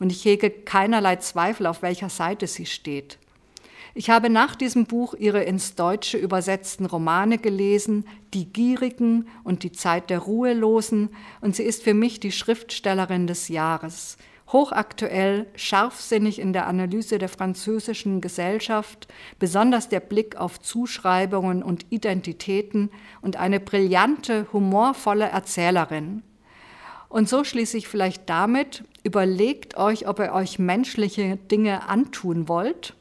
Und ich hege keinerlei Zweifel, auf welcher Seite sie steht. Ich habe nach diesem Buch ihre ins Deutsche übersetzten Romane gelesen, Die Gierigen und Die Zeit der Ruhelosen, und sie ist für mich die Schriftstellerin des Jahres. Hochaktuell, scharfsinnig in der Analyse der französischen Gesellschaft, besonders der Blick auf Zuschreibungen und Identitäten und eine brillante, humorvolle Erzählerin. Und so schließe ich vielleicht damit, überlegt euch, ob ihr euch menschliche Dinge antun wollt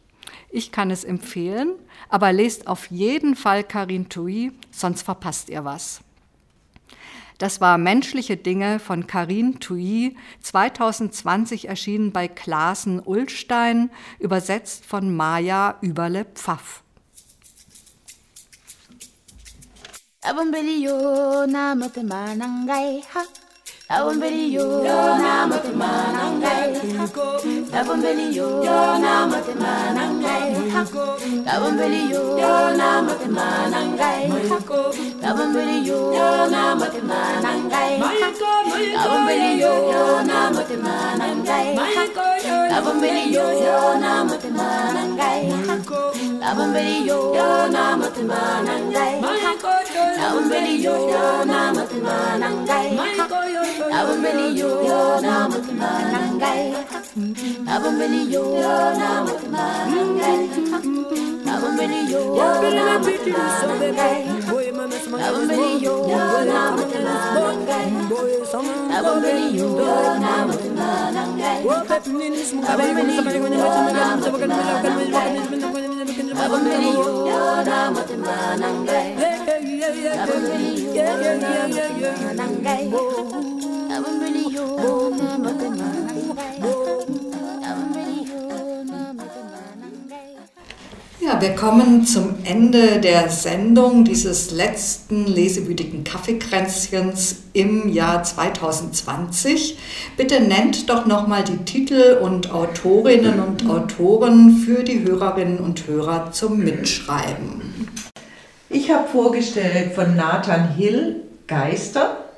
ich kann es empfehlen, aber lest auf jeden Fall Karin Thuy, sonst verpasst ihr was. Das war Menschliche Dinge von Karin Thuy, 2020 erschienen bei Klaasen Ullstein, übersetzt von Maja Überle-Pfaff. Ha Abambeli yo na Abambeli yo na matemanangai Abambeli yo na matemanangai Abambeli yo na matemanangai Abambeli yo na matemanangai Abambeli yo na matemanangai Abambeli yo na matemanangai Abambeli yo na matemanangai Abambeli yo na matemanangai Abambeli yo na matemanangai abomeliona yo na ngai abomeliona yo na ngai abomeliona yo na ngai abomeliona yo na ngai abomeliona yo na ngai abomeliona yo na ngai Abamiri, Ja, wir kommen zum Ende der Sendung dieses letzten lesewütigen Kaffeekränzchens im Jahr 2020. Bitte nennt doch nochmal die Titel und Autorinnen und Autoren für die Hörerinnen und Hörer zum Mitschreiben. Ich habe vorgestellt von Nathan Hill Geister.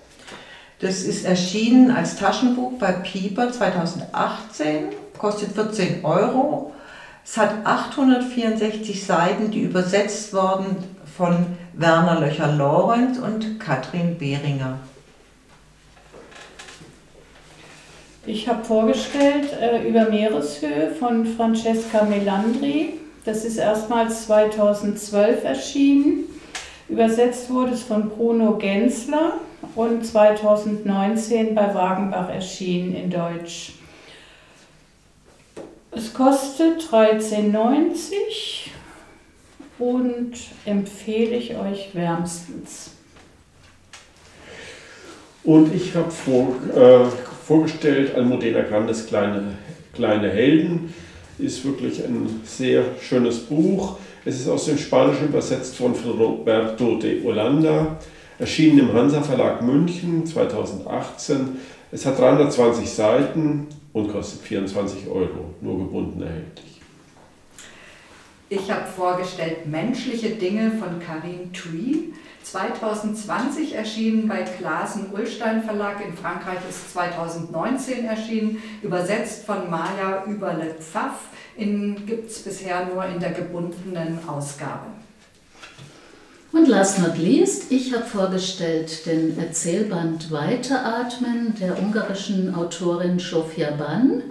Das ist erschienen als Taschenbuch bei Pieper 2018, kostet 14 Euro. Es hat 864 Seiten, die übersetzt wurden von Werner Löcher-Lorenz und Katrin Behringer. Ich habe vorgestellt äh, über Meereshöhe von Francesca Melandri. Das ist erstmals 2012 erschienen. Übersetzt wurde es von Bruno Gensler und 2019 bei Wagenbach erschienen in Deutsch. Es kostet 13,90 und empfehle ich euch wärmstens. Und ich habe vor, äh, vorgestellt Almudena Grandes kleine, kleine Helden. Ist wirklich ein sehr schönes Buch. Es ist aus dem Spanischen übersetzt von Roberto de Holanda, erschienen im Hansa Verlag München 2018. Es hat 320 Seiten und kostet 24 Euro, nur gebunden erhältlich. Ich habe vorgestellt Menschliche Dinge von Karin Thuy. 2020 erschienen bei Klaasen Ullstein Verlag. In Frankreich ist 2019 erschienen, übersetzt von Maja Überle-Pfaff. Gibt es bisher nur in der gebundenen Ausgabe. Und last not least, ich habe vorgestellt den Erzählband Weiteratmen der ungarischen Autorin Sofia Ban.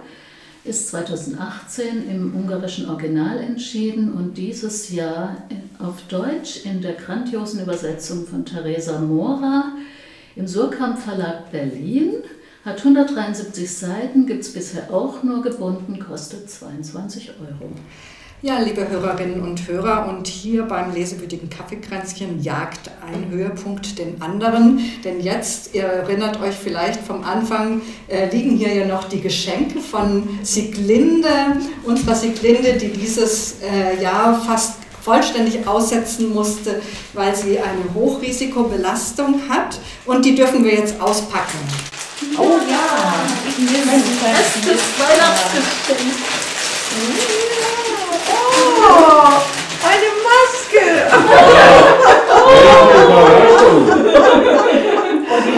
Ist 2018 im ungarischen Original entschieden und dieses Jahr auf Deutsch in der grandiosen Übersetzung von Theresa Mora im Surkamp Verlag Berlin. Hat 173 Seiten, gibt es bisher auch nur gebunden, kostet 22 Euro. Ja, liebe Hörerinnen und Hörer, und hier beim lesewütigen Kaffeekränzchen jagt ein Höhepunkt den anderen. Denn jetzt, ihr erinnert euch vielleicht vom Anfang, äh, liegen hier ja noch die Geschenke von Sieglinde, unserer Sieglinde, die dieses äh, Jahr fast vollständig aussetzen musste, weil sie eine Hochrisikobelastung hat. Und die dürfen wir jetzt auspacken. Oh ja, mein bestes Weihnachtsgeschenk. Oh, eine Maske!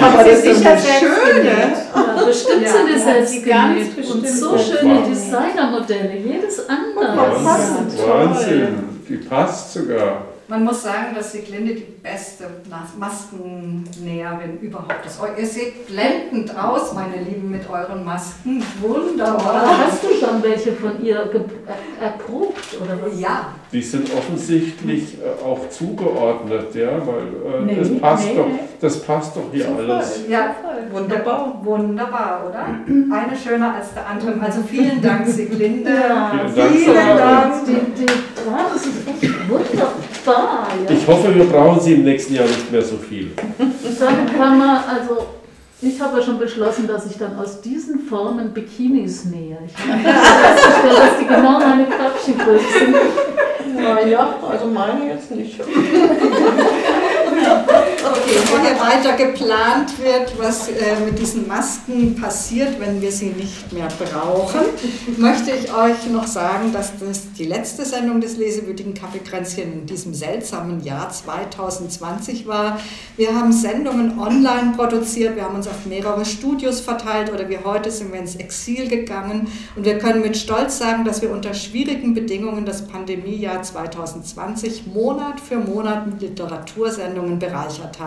Aber das ist sicher eine schöne. Ja, bestimmt sind ja, selbst genäht. Und so schöne Designermodelle, jedes andere. Wahnsinn, Wahnsinn. Die passt sogar. Man muss sagen, dass Sieglinde die beste Mas- Maskennäherin überhaupt ist. Oh, Ihr seht blendend aus, meine Lieben, mit euren Masken. Wunderbar. Aber hast du schon welche von ihr er- erprobt oder was? Ja. Die sind offensichtlich äh, auch zugeordnet, ja, weil äh, Nee, das, passt nee. doch, das passt doch hier alles. Ja, wunderbar. Wunderbar, oder? Eine schöner als der andere. Also vielen Dank, Sieglinde. Vielen Dank. Vielen Dank. Die, die, ja, das ist echt wunderbar. Ja. Ich hoffe, wir brauchen sie im nächsten Jahr nicht mehr so viel. Dann kann man, also ich habe ja schon beschlossen, dass ich dann aus diesen Formen Bikinis nähe. Ich habe festgestellt, dass die genau meine Köpfchengröße sind. Naja, also meine jetzt nicht. Okay, bevor hier weiter geplant wird, was äh, mit diesen Masken passiert, wenn wir sie nicht mehr brauchen, möchte ich euch noch sagen, dass das die letzte Sendung des lesewütigen Kaffeekränzchen in diesem seltsamen Jahr 2020 war. Wir haben Sendungen online produziert, wir haben uns auf mehrere Studios verteilt oder wie heute sind wir ins Exil gegangen und wir können mit Stolz sagen, dass wir unter schwierigen Bedingungen das Pandemiejahr 2020 Monat für Monat mit Literatursendungen bereichert haben,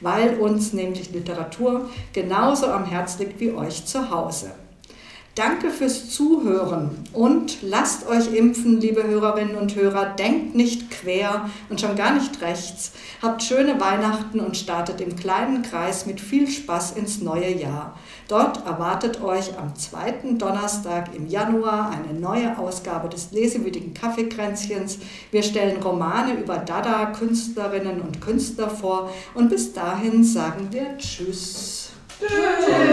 weil uns nämlich Literatur genauso am Herz liegt wie euch zu Hause. Danke fürs Zuhören und lasst euch impfen, liebe Hörerinnen und Hörer. Denkt nicht quer und schon gar nicht rechts. Habt schöne Weihnachten und startet im kleinen Kreis mit viel Spaß ins neue Jahr. Dort erwartet euch am zweiten Donnerstag im Januar eine neue Ausgabe des lesewütigen Kaffeekränzchens. Wir stellen Romane über Dada, Künstlerinnen und Künstler vor und bis dahin sagen wir Tschüss. Tschüss.